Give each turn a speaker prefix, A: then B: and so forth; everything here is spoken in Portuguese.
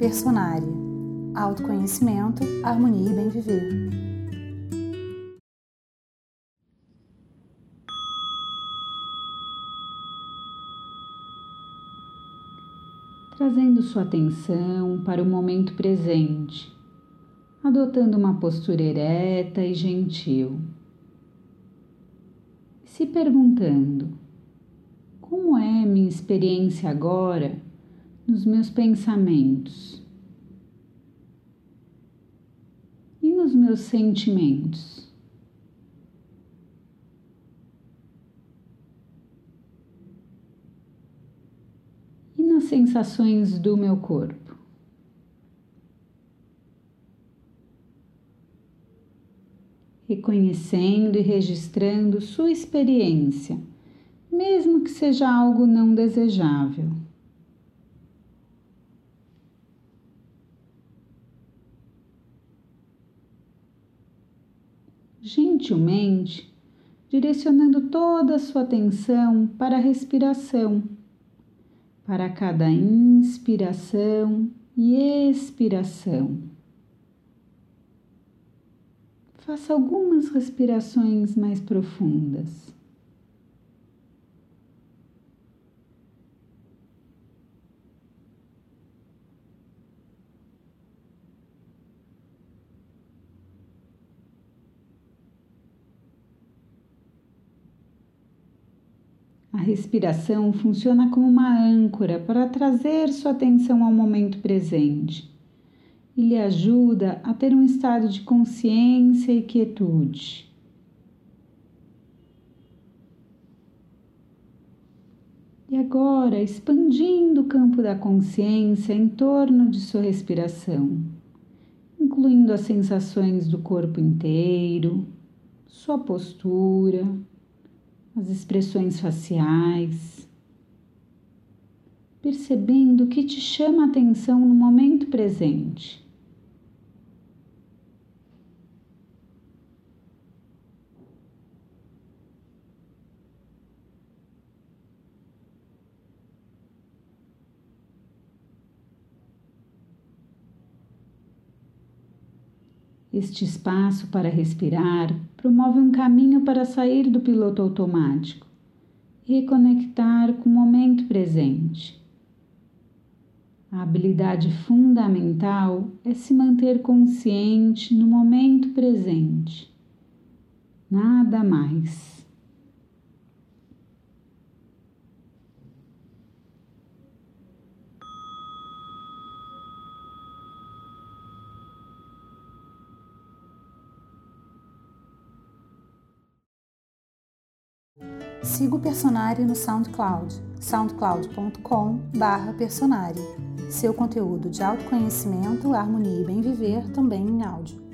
A: Personária. Autoconhecimento, harmonia e bem viver.
B: Trazendo sua atenção para o momento presente, adotando uma postura ereta e gentil. Se perguntando: como é minha experiência agora nos meus pensamentos e nos meus sentimentos. E nas sensações do meu corpo. Reconhecendo e registrando sua experiência, mesmo que seja algo não desejável. Gentilmente, direcionando toda a sua atenção para a respiração, para cada inspiração e expiração. Faça algumas respirações mais profundas. A respiração funciona como uma âncora para trazer sua atenção ao momento presente e lhe ajuda a ter um estado de consciência e quietude. E agora, expandindo o campo da consciência em torno de sua respiração, incluindo as sensações do corpo inteiro, sua postura as expressões faciais, percebendo o que te chama a atenção no momento presente. Este espaço para respirar promove um caminho para sair do piloto automático e reconectar com o momento presente. A habilidade fundamental é se manter consciente no momento presente. Nada mais.
A: Siga o Personari no SoundCloud, soundcloud.com/personari. Seu conteúdo de autoconhecimento, harmonia e bem viver também em áudio.